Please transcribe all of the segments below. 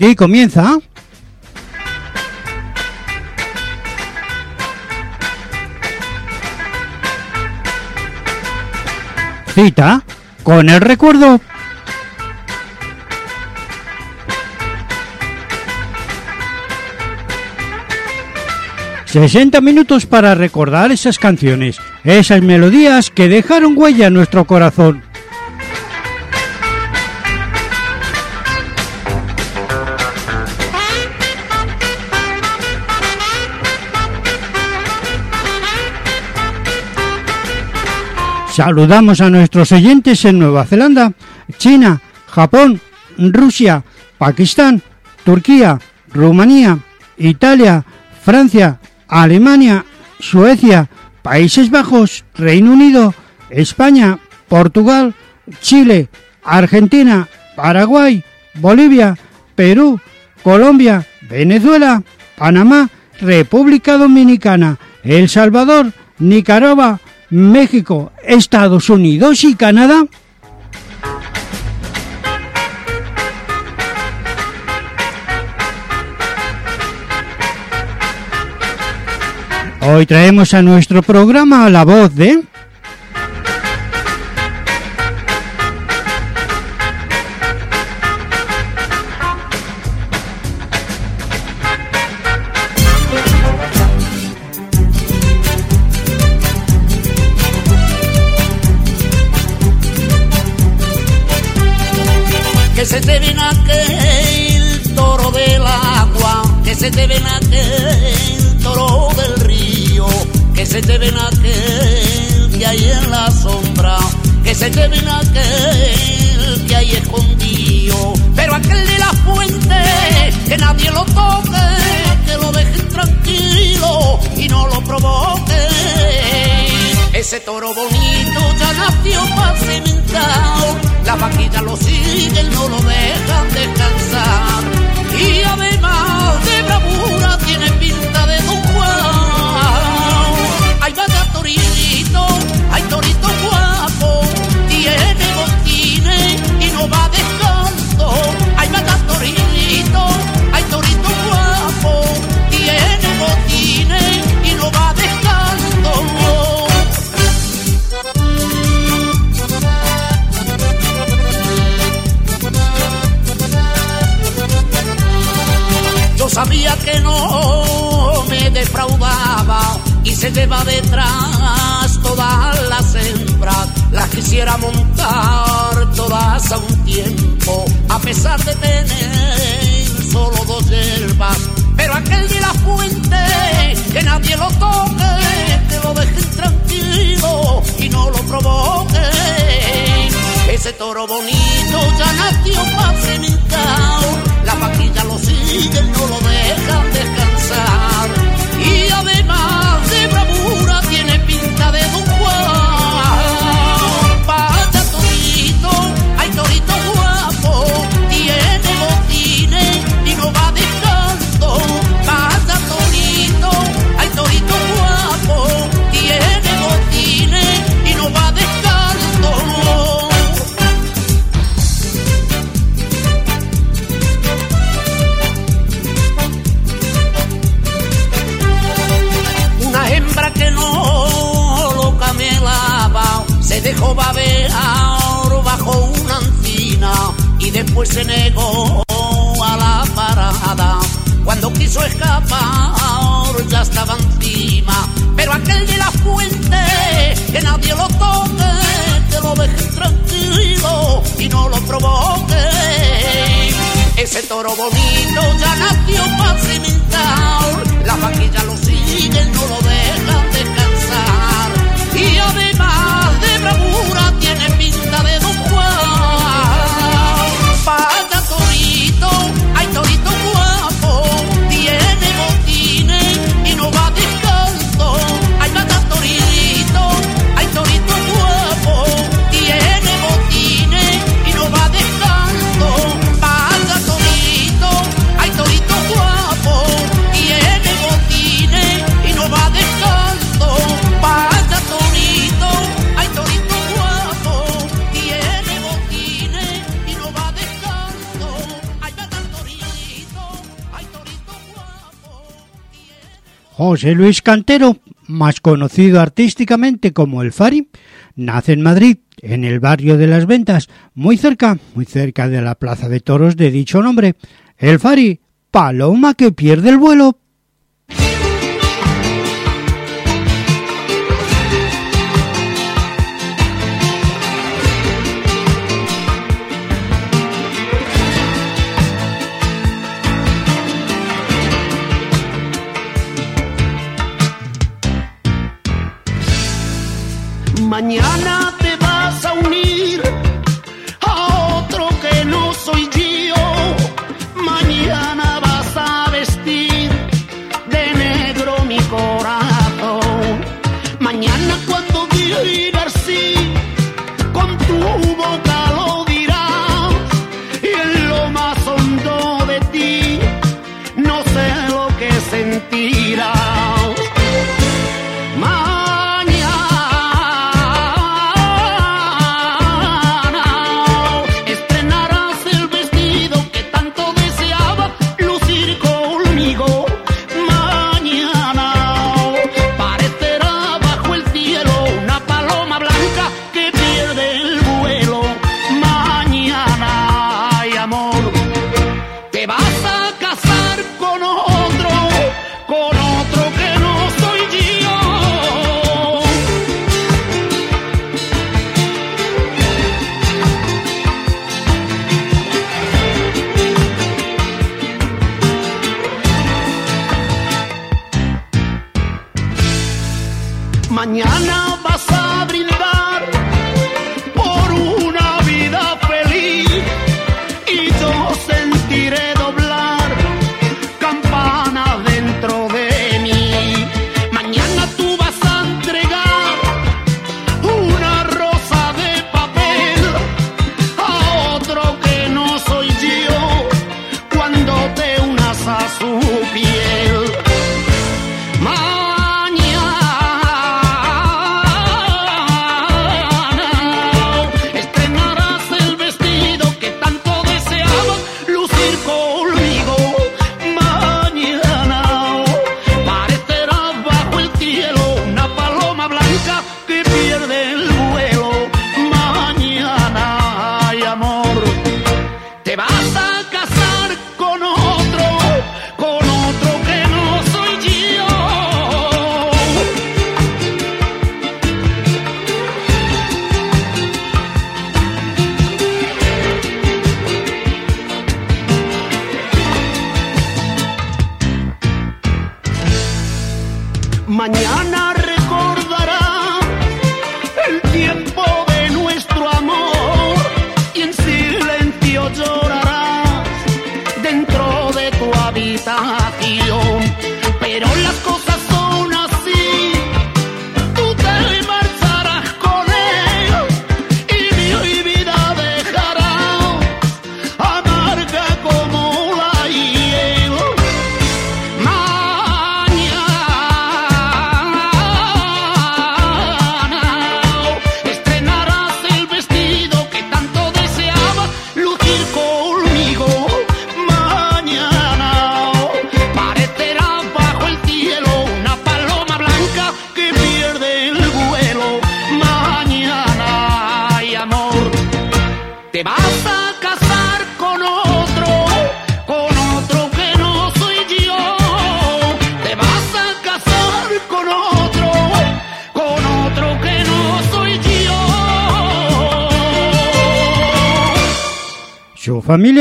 Aquí comienza. Cita con el recuerdo. ...60 minutos para recordar esas canciones... ...esas melodías que dejaron huella en nuestro corazón... Saludamos a nuestros oyentes en Nueva Zelanda, China, Japón, Rusia, Pakistán, Turquía, Rumanía, Italia, Francia, Alemania, Suecia, Países Bajos, Reino Unido, España, Portugal, Chile, Argentina, Paraguay, Bolivia, Perú, Colombia, Venezuela, Panamá, República Dominicana, El Salvador, Nicaragua, México, Estados Unidos y Canadá. Hoy traemos a nuestro programa la voz de... quiso escapar ya estaba encima, pero aquel de la fuente, que nadie lo toque, que lo deje tranquilo y no lo provoque. Ese toro bonito ya nació pacimentado, la vaquilla lo sigue, no lo dejan José Luis Cantero, más conocido artísticamente como El Fari, nace en Madrid, en el barrio de Las Ventas, muy cerca, muy cerca de la plaza de toros de dicho nombre. El Fari, paloma que pierde el vuelo. 你啊。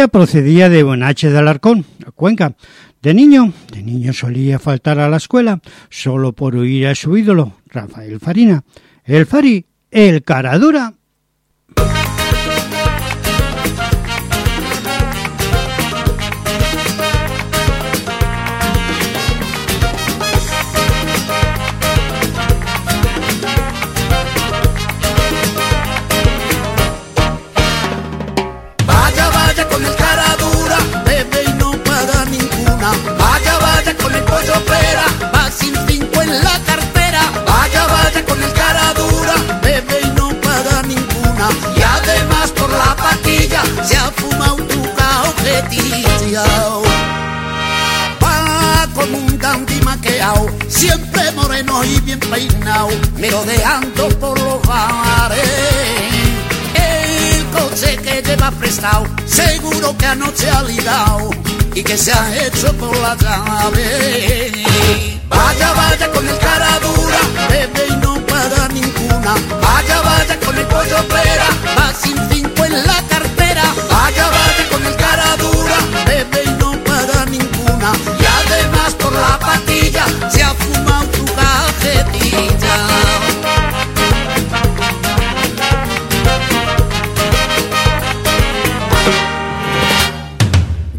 procedía de Bonache de Alarcón, Cuenca. De niño, de niño solía faltar a la escuela, solo por huir a su ídolo, Rafael Farina. El Fari, el cara dura va como un dandy maqueao, siempre moreno y bien peinado, merodeando por los bares coche que lleva prestado, seguro que anoche ha ligado y que se ha hecho por la llave. Vaya, vaya con el cara dura, bebe y no para ninguna. Vaya, vaya con el pollo pera, va sin cinco en la cartera. Patilla se ha fumado tu cajetilla.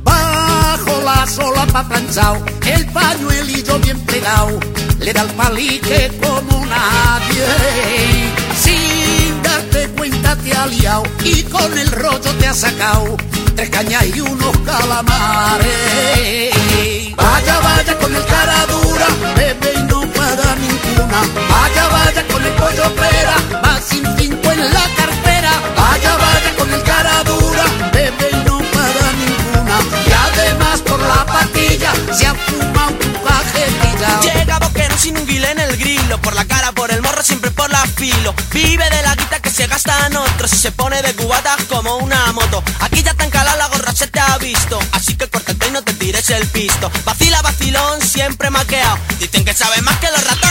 Bajo la solapa planchao, el pañuelillo bien pegado, le da el palique como nadie. Te ha y con el rollo te ha sacado tres cañas y unos calamares. Vaya, vaya con el cara dura, bebe y no para ninguna. Vaya, vaya con el pollo pera, va sin cinco en la cartera. Vaya, vaya con el cara dura, Y se pone de cubatas como una moto. Aquí ya tan calada la gorra se te ha visto. Así que córtate y no te tires el pisto. Vacila, vacilón, siempre maqueado. Dicen que sabe más que los ratones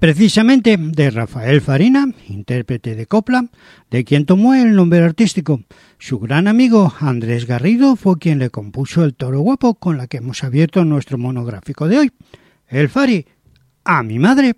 precisamente de Rafael Farina, intérprete de copla, de quien tomó el nombre artístico. Su gran amigo Andrés Garrido fue quien le compuso el toro guapo con la que hemos abierto nuestro monográfico de hoy. El Fari, a mi madre.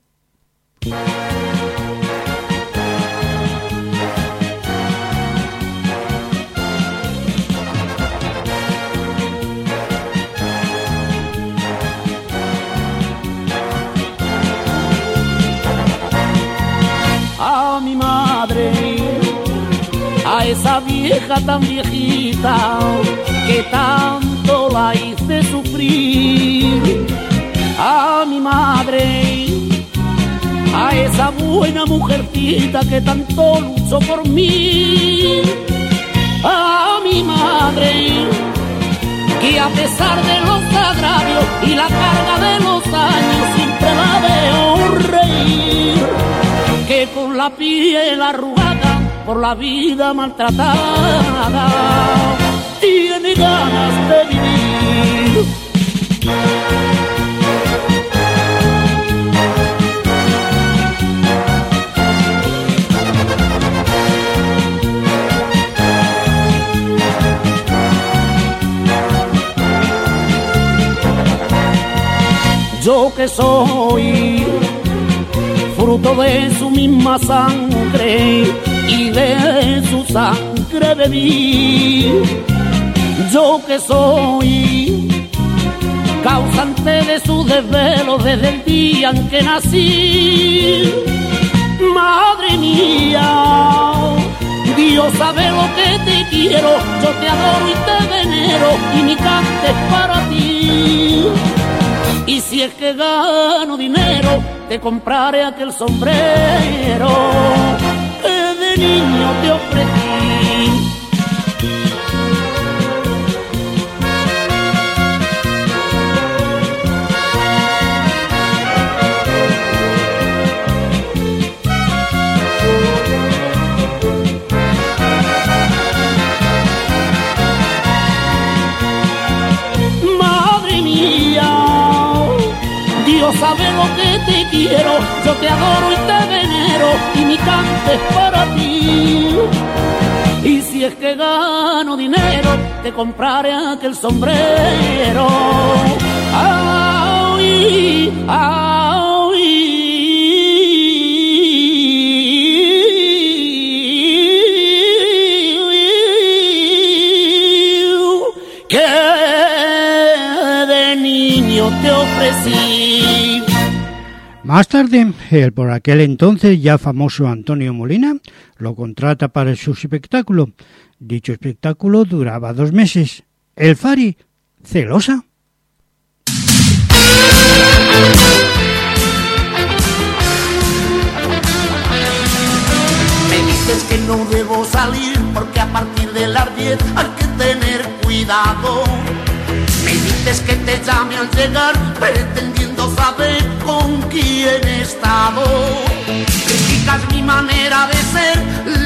Vieja tan viejita que tanto la hice sufrir, a mi madre, a esa buena mujercita que tanto luchó por mí, a mi madre que a pesar de los agravios y la carga de los años siempre la veo reír. Que con la piel arrugada por la vida maltratada tiene ganas de vivir. Yo que soy fruto de su misma sangre sangre bebí. Yo que soy causante de su desvelo desde el día en que nací. Madre mía, Dios sabe lo que te quiero, yo te adoro y te venero y mi cante es para ti. Y si es que gano dinero, te compraré aquel sombrero niño te ofrecí. Madre mía, Dios sabe lo que te quiero, yo te adoro y te venero y mi cante es para ti. Y si es que gano dinero, te compraré aquel sombrero. Ay, ay. Más tarde, el por aquel entonces ya famoso Antonio Molina lo contrata para su espectáculo. Dicho espectáculo duraba dos meses. El Fari, celosa. Me dices que no debo salir porque a partir de las 10 hay que tener cuidado me dices que te llame al llegar, pretendiendo saber con quién he estado. Criticas mi manera de ser,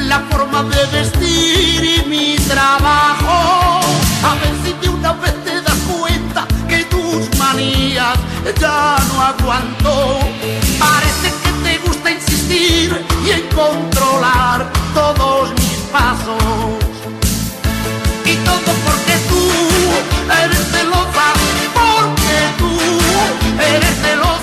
la forma de vestir y mi trabajo. A ver si de una vez te das cuenta que tus manías ya no aguanto. Parece que te gusta insistir y en controlar todos mis pasos. Y todo porque tú eres celosa, porque tú eres celosa,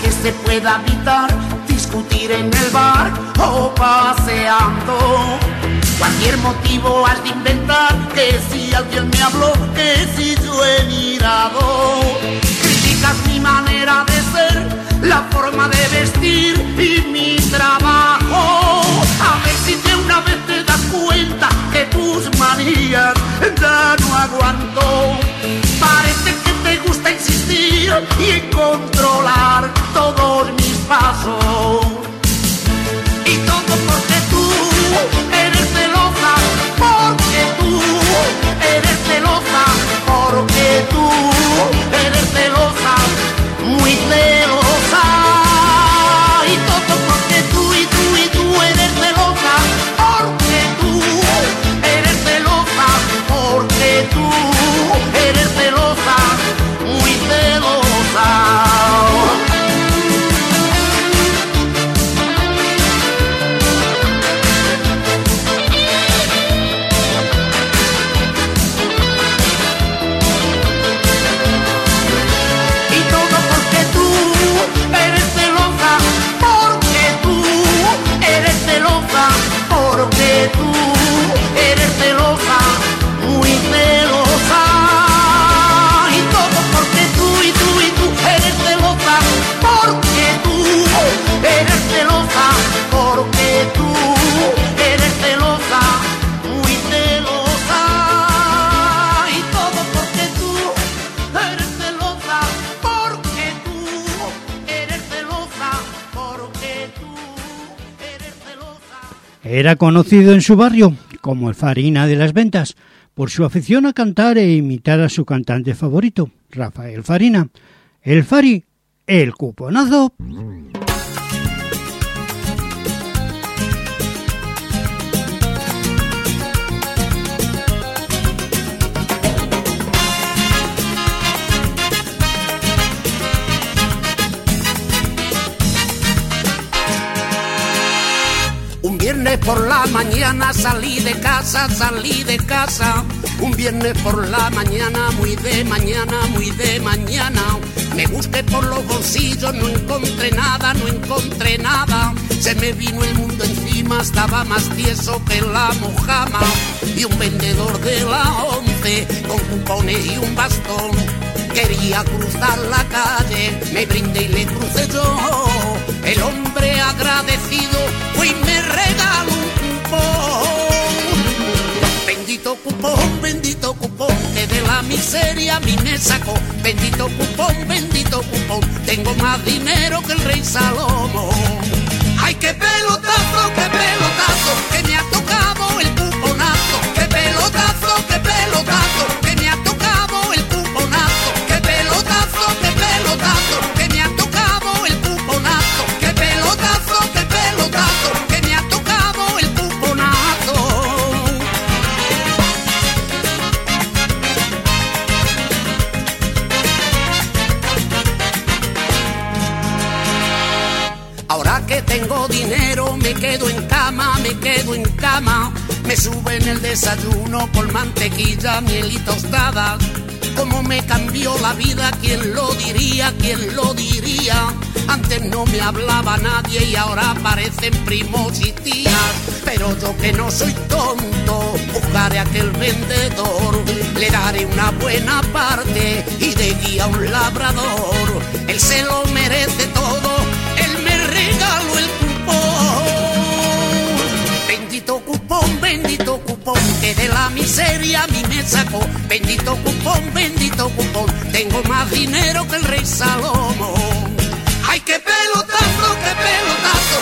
que se pueda evitar discutir en el bar o paseando. Cualquier motivo has de inventar, que si alguien me habló, que si yo he mirado. Criticas mi manera de ser, la forma de vestir y mi trabajo. A ver si de una vez te das cuenta que tus manías ya no aguanto. Parece que gusta insistir y controlar todos mis pasos. Era conocido en su barrio como el Farina de las Ventas por su afición a cantar e imitar a su cantante favorito, Rafael Farina. El Fari, el cuponazo. Viernes por la mañana salí de casa, salí de casa. Un viernes por la mañana, muy de mañana, muy de mañana. Me busqué por los bolsillos, no encontré nada, no encontré nada. Se me vino el mundo encima, estaba más tieso que la mojama. Y un vendedor de la once, con cupones y un bastón. Quería cruzar la calle, me brindé y le crucé yo. El hombre agradecido fue y me regaló Bendito cupón, bendito cupón, que de la miseria a mí me sacó. Bendito cupón, bendito cupón, tengo más dinero que el rey Salomón. Ay, qué pelotazo, qué pelotazo, que me ha tocado Me suben el desayuno con mantequilla, miel y tostada. Cómo me cambió la vida, quién lo diría, quién lo diría. Antes no me hablaba nadie y ahora parecen primos y tías. Pero yo que no soy tonto, buscaré a aquel vendedor. Le daré una buena parte y de guía un labrador. Él se lo merece todo, él me regaló el Bendito cupón, bendito cupón, que de la miseria a mí me sacó. Bendito cupón, bendito cupón, tengo más dinero que el rey Salomón. ¡Ay, qué pelotazo, qué pelotazo,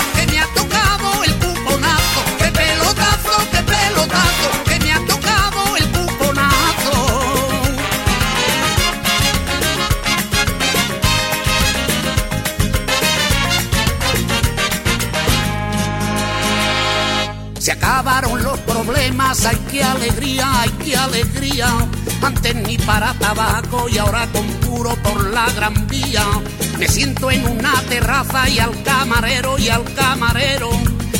alegría. Antes ni para tabaco y ahora con puro por la gran vía. Me siento en una terraza y al camarero y al camarero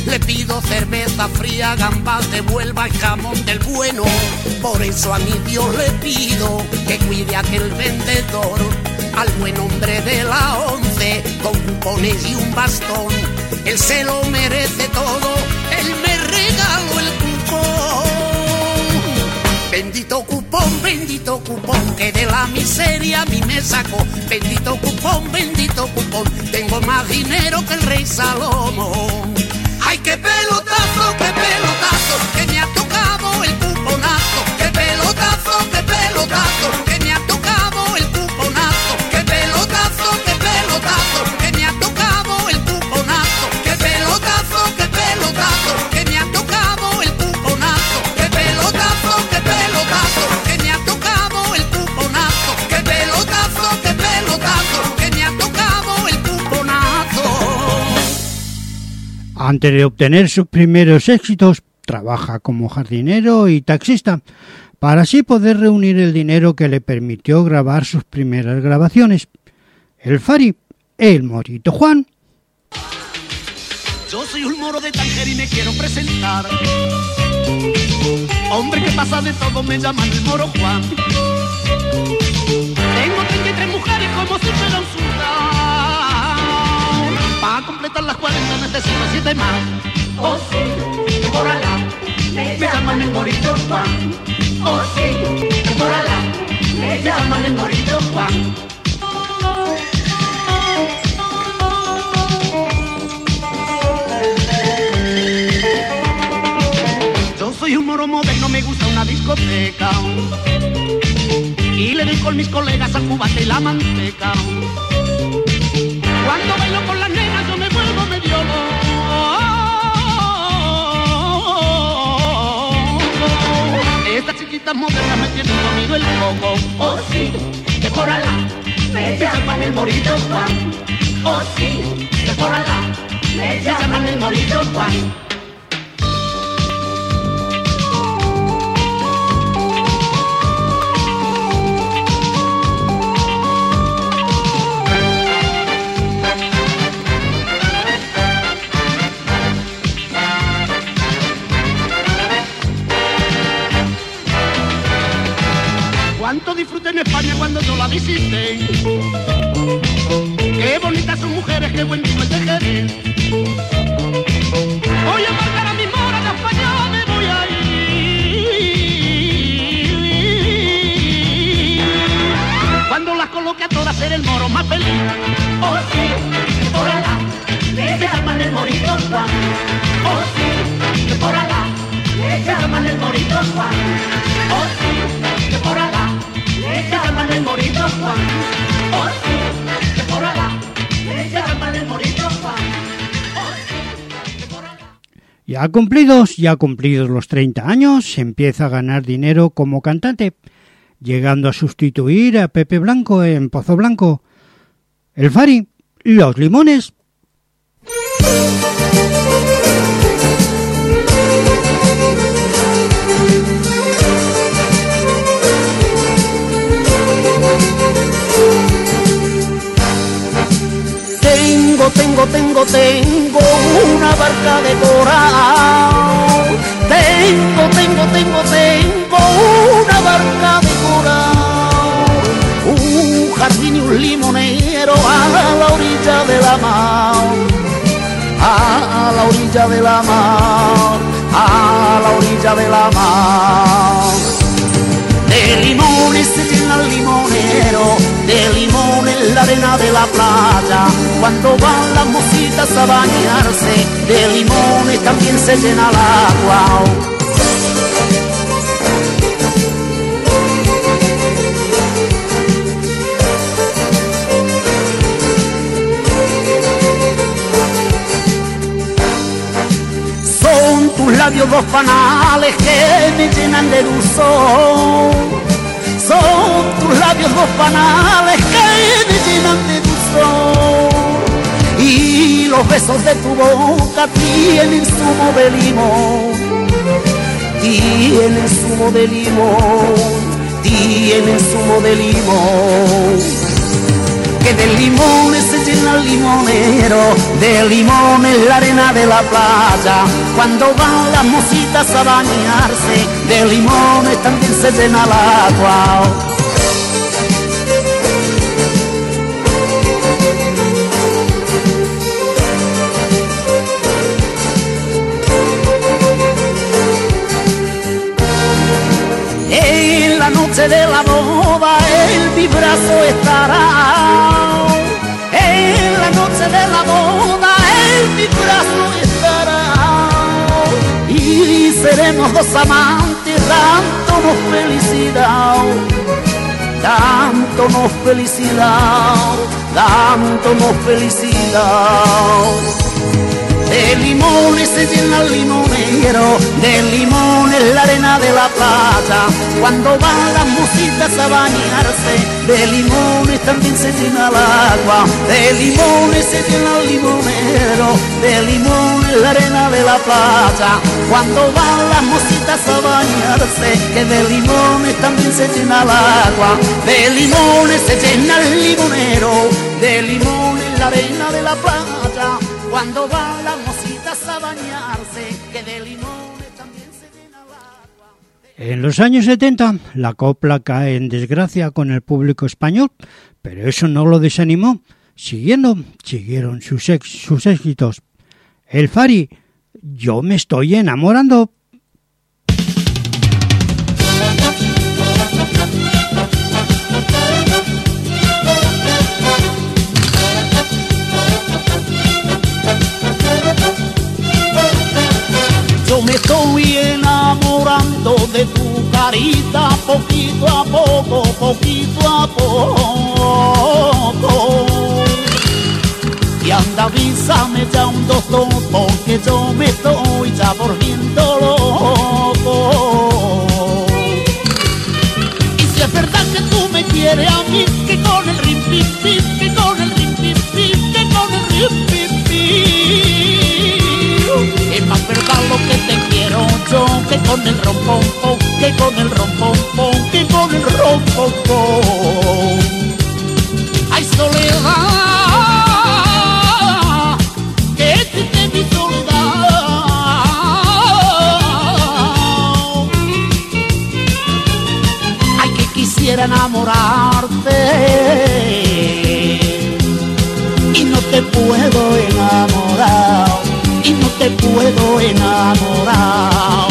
le pido cerveza fría, gambas de Huelva y jamón del bueno. Por eso a mi Dios le pido que cuide a aquel vendedor, al buen hombre de la once, con cupones y un bastón. Él se lo merece todo, Bendito cupón, bendito cupón, que de la miseria a mí me sacó. Bendito cupón, bendito cupón, tengo más dinero que el rey Salomón. ¡Ay, qué pelotazo, qué pelotazo, Antes de obtener sus primeros éxitos, trabaja como jardinero y taxista, para así poder reunir el dinero que le permitió grabar sus primeras grabaciones. El Fari, el Morito Juan. Yo soy un moro de Tánger y me quiero presentar. Hombre que pasa de todo, me llaman el moro Juan. Tengo 33 mujeres como si fuera un. Completar las 40 necesito 7 más. Oh sí, por Alá, me llaman el morito Juan. Oh sí, por Alá, me llaman el morito Juan. Yo soy un moro moderno, me gusta una discoteca. Y le doy con mis colegas al cubate y la manteca. Cuando bailo con Estas chiquitas modernas me tienen comido el coco. Oh sí, que por me llaman el morito Juan. Oh sí, que por me llaman el morito Juan. Cumplidos, ya cumplidos los 30 años, empieza a ganar dinero como cantante, llegando a sustituir a Pepe Blanco en Pozo Blanco. El Fari, Los Limones. Tengo Tengo, tengo, tengo, una barca de coral. Tengo, tengo, tengo, tengo una barca de coral. Un jardín y un limonero a la orilla de la mar. A la orilla de la mar. A la orilla de la mar. De limones se llena el limonero, de limones la arena de la playa. Cuando van las mositas a bañarse, de limones también se llena el agua. Son tus labios dos panales que me llenan de dulzor. Son tus labios dos panales que me llenan de dulzor. Y los besos de tu boca tienen zumo de limón. Tienen zumo de limón. Tienen zumo de limón que de limones se llena el limonero, de limones la arena de la playa. Cuando van las mositas a bañarse, de limones también se llena el agua. En la noche de la boda en mi brazo estará. Noche de la boda en mi brazo estará. Y seremos dos amantes dándonos felicidad. Dándonos felicidad, dándonos felicidad. De limones se llena el limonero, de limones la arena de la playa. Cuando van las mositas a bañarse, de limones también se llena el agua. De limones se llena el limonero, de limones la arena de la playa. Cuando van las mositas a bañarse, que de limones también se llena el agua. De limones se llena el limonero, de limones la arena de la playa. Cuando van las En los años 70 la copla cae en desgracia con el público español, pero eso no lo desanimó. Siguiendo, siguieron sus, sus éxitos. El Fari, yo me estoy enamorando. Poquito a poco, poquito a poco. Y anda, avísame ya un doctor, porque yo me estoy ya volviendo loco. Y si es verdad que tú me quieres a mí, que con el rim pim pim, que con el rim pim, que con el rim que con el rompón, que con el rompón, que con el rompón. Ay, soledad, que existe mi soledad. Ay, que quisiera enamorarte y no te puedo enamorar te puedo enamorar.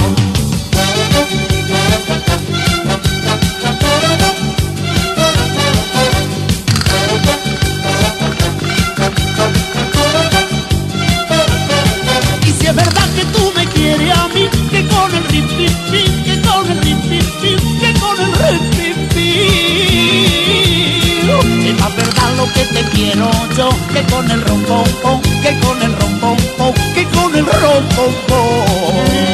Yo, que con el rompón, que con el rompón, que con el rompón.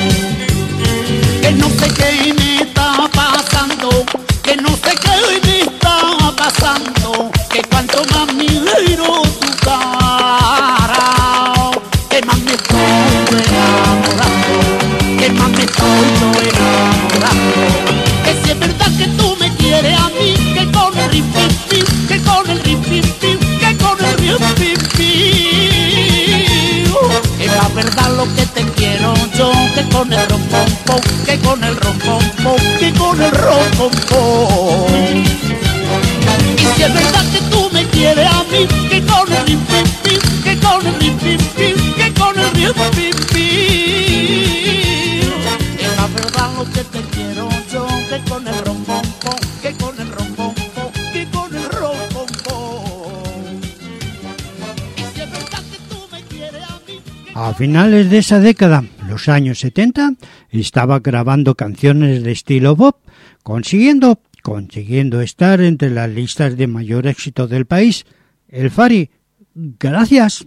A finales de esa década, los años 70, estaba grabando canciones de estilo Bob, consiguiendo, consiguiendo estar entre las listas de mayor éxito del país. El Fari, gracias.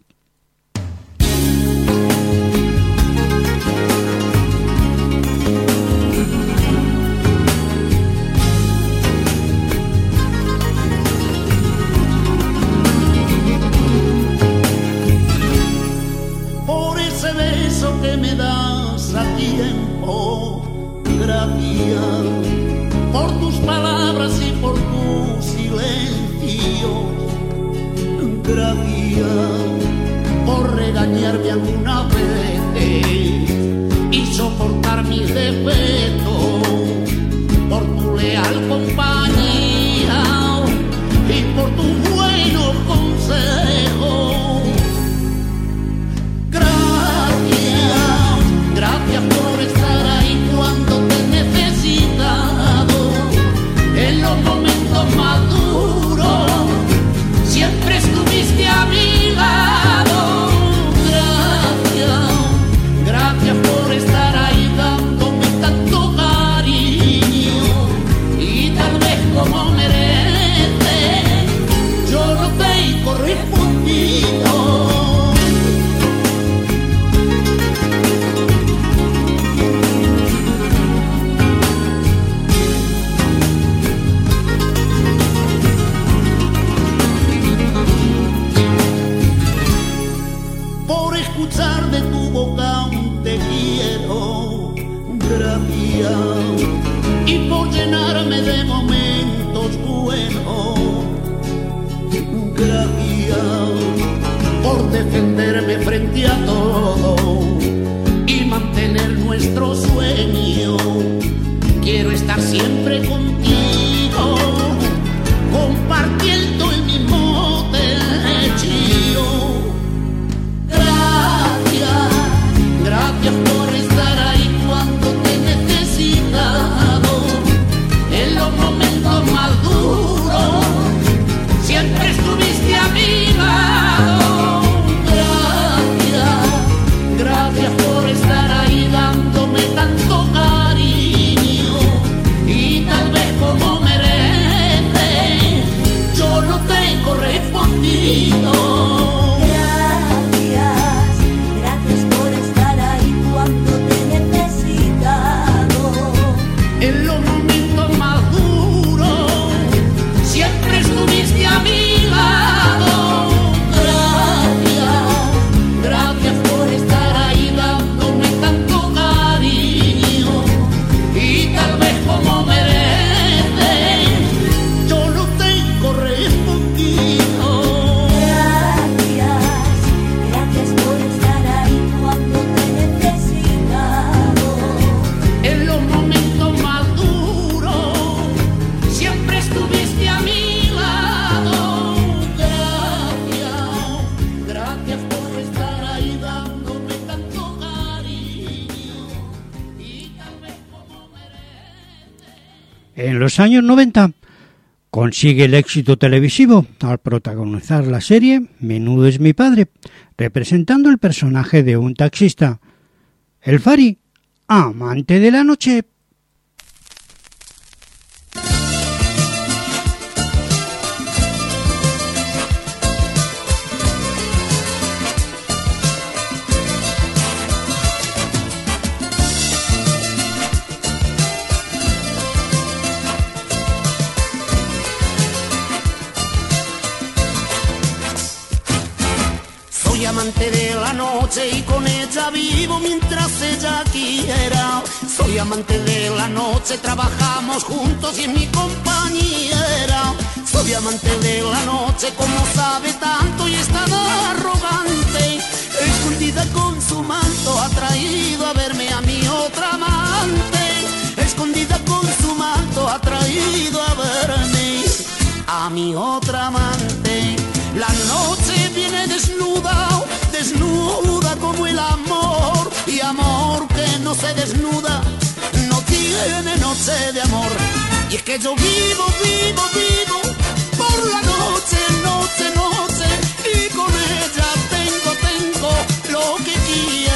años 90 consigue el éxito televisivo al protagonizar la serie Menudo es mi padre, representando el personaje de un taxista. El Fari, amante de la noche, Soy amante de la noche, trabajamos juntos y es mi compañera. Soy amante de la noche, como sabe tanto y es tan arrogante. Escondida con su manto, ha traído a verme a mi otra amante. Escondida con su manto, ha traído a verme a mi otra amante. La noche viene desnuda, desnuda como el amor amor que no se desnuda no tiene noche de amor. Y es que yo vivo, vivo, vivo por la noche, noche, noche. Y con ella tengo, tengo lo que quiero.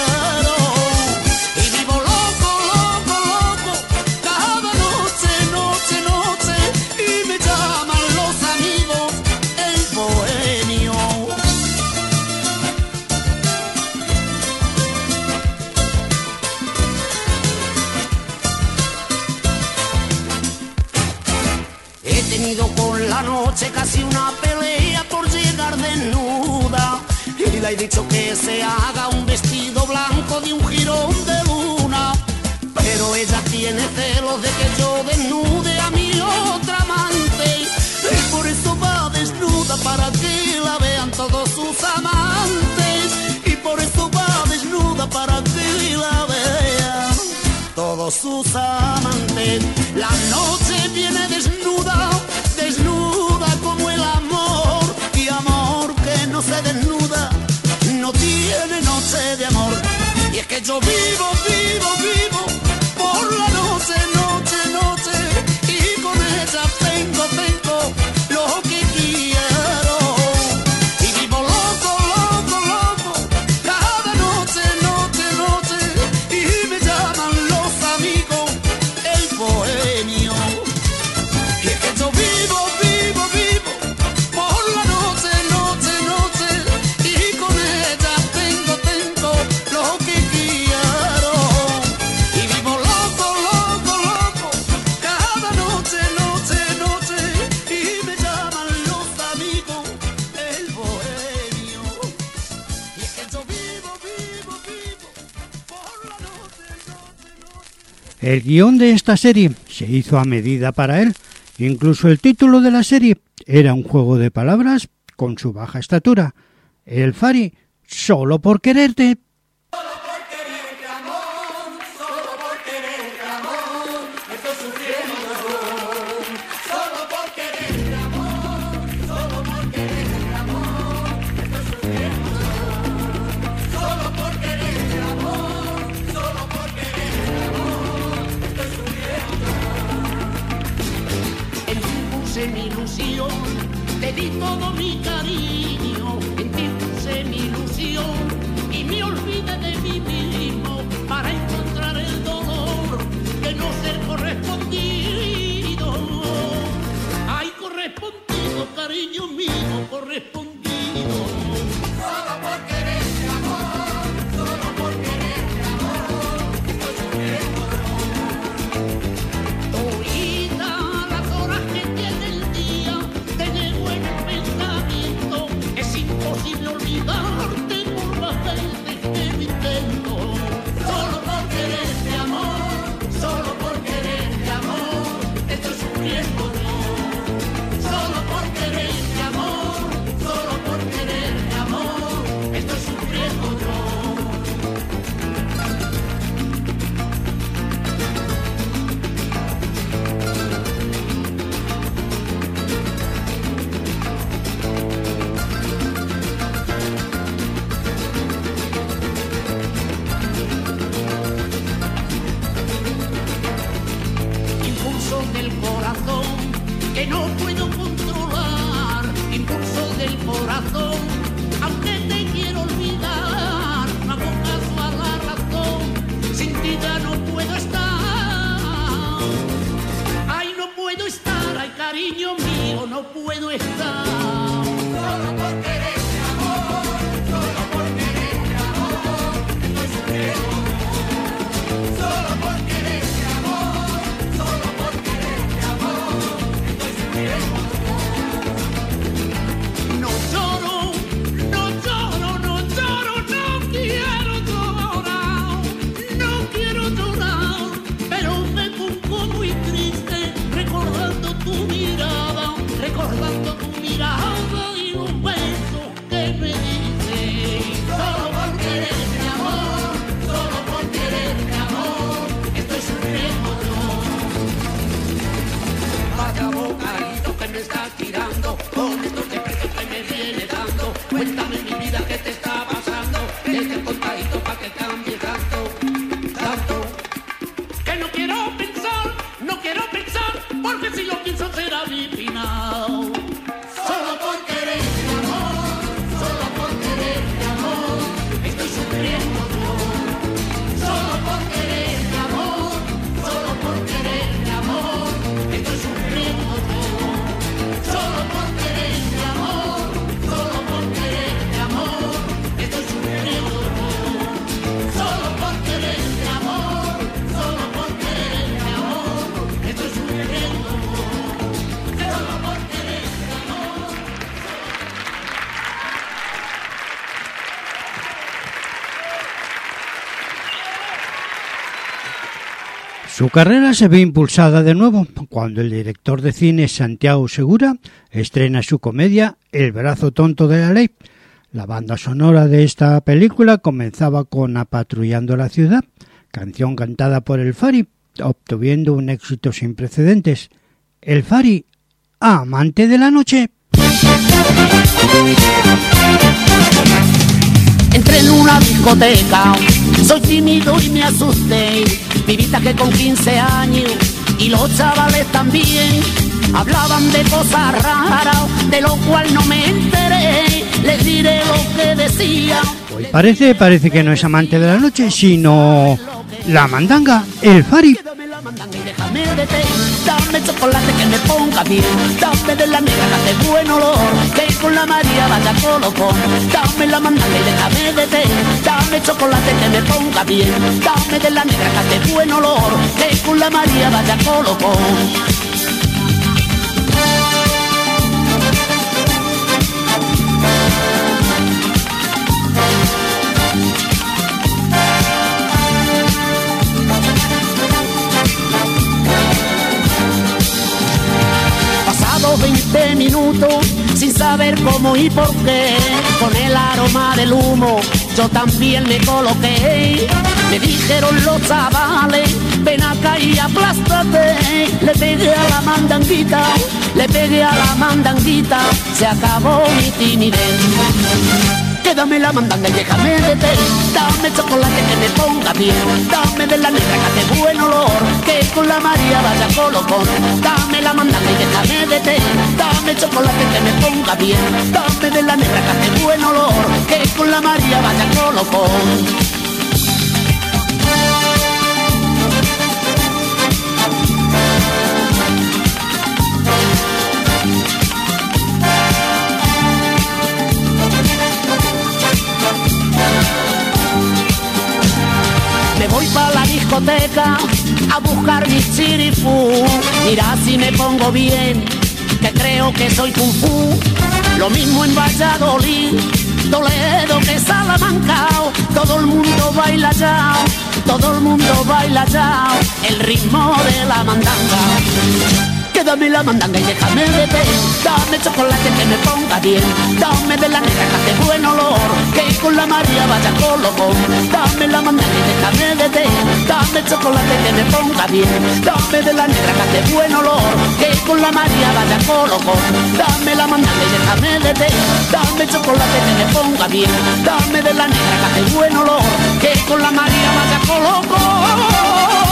dicho que se haga un vestido blanco de un jirón de luna, pero ella tiene celos de que yo desnude a mi otra amante, y por eso va desnuda para que la vean todos sus amantes, y por eso va desnuda para que la vean todos sus amantes. La noche Y es que yo vivo, vivo, vivo El guion de esta serie se hizo a medida para él, incluso el título de la serie era un juego de palabras con su baja estatura. El Fari, solo por quererte, Su carrera se ve impulsada de nuevo cuando el director de cine Santiago Segura estrena su comedia El brazo tonto de la ley. La banda sonora de esta película comenzaba con Apatrullando la ciudad, canción cantada por el Fari, obtuviendo un éxito sin precedentes. El Fari, amante de la noche. Entré en una discoteca, soy tímido y me asusté. Vivita que con 15 años y los chavales también hablaban de cosas raras, de lo cual no me enteré. Les diré lo que decían. Hoy parece, parece que no es amante de la noche, sino la mandanga, el Fari. Mandanga y déjame de té. Dame chocolate que me ponga bien. Dame de la negra que hace buen olor. Que con la María vaya colocón. Dame la mandanga y déjame de té. Dame chocolate que me ponga bien. Dame de la negra que hace buen olor. Que con la María vaya colocón. Pasado 20 minutos sin saber cómo y por qué, con el aroma del humo yo también me coloqué. Me dijeron los chavales, ven acá y aplástate. Le pegué a la mandanguita, le pegué a la mandanguita, se acabó mi timidez. Quédame la mandanga y déjame de té. Dame chocolate que me ponga bien. Dame de la negra que hace buen olor. Que con la María vaya colocón Dame la mandanga y déjame de té. Dame chocolate que me ponga bien. Dame de la negra que hace buen olor. Que con la María vaya colocón Me voy para la discoteca a buscar mi chirifú. Mira si me pongo bien, que creo que soy kung fu. Lo mismo en Valladolid, Toledo que Salamanca. Todo el mundo baila ya, todo el mundo baila ya. El ritmo de la mandanga. Quédame la mandanga y déjame té Dame chocolate que me ponga bien Dame de la negra que buen olor Que con la María vaya colocón Dame la mandanga chocolate que me ponga bien. Dame de la negra que hace buen olor Que con la María vaya colocón Dame la mandanga y déjame de té. Dame chocolate que me ponga bien. Dame de la negra que hace buen olor Que con la María vaya colocón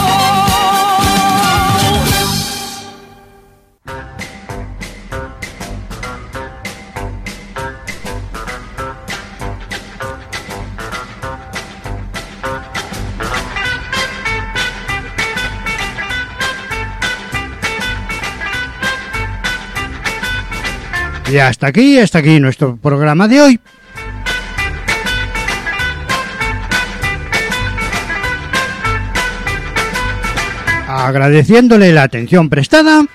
Y hasta aquí, hasta aquí nuestro programa de hoy. Agradeciéndole la atención prestada.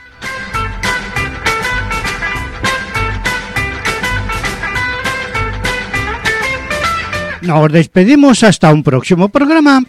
Nos despedimos hasta un próximo programa.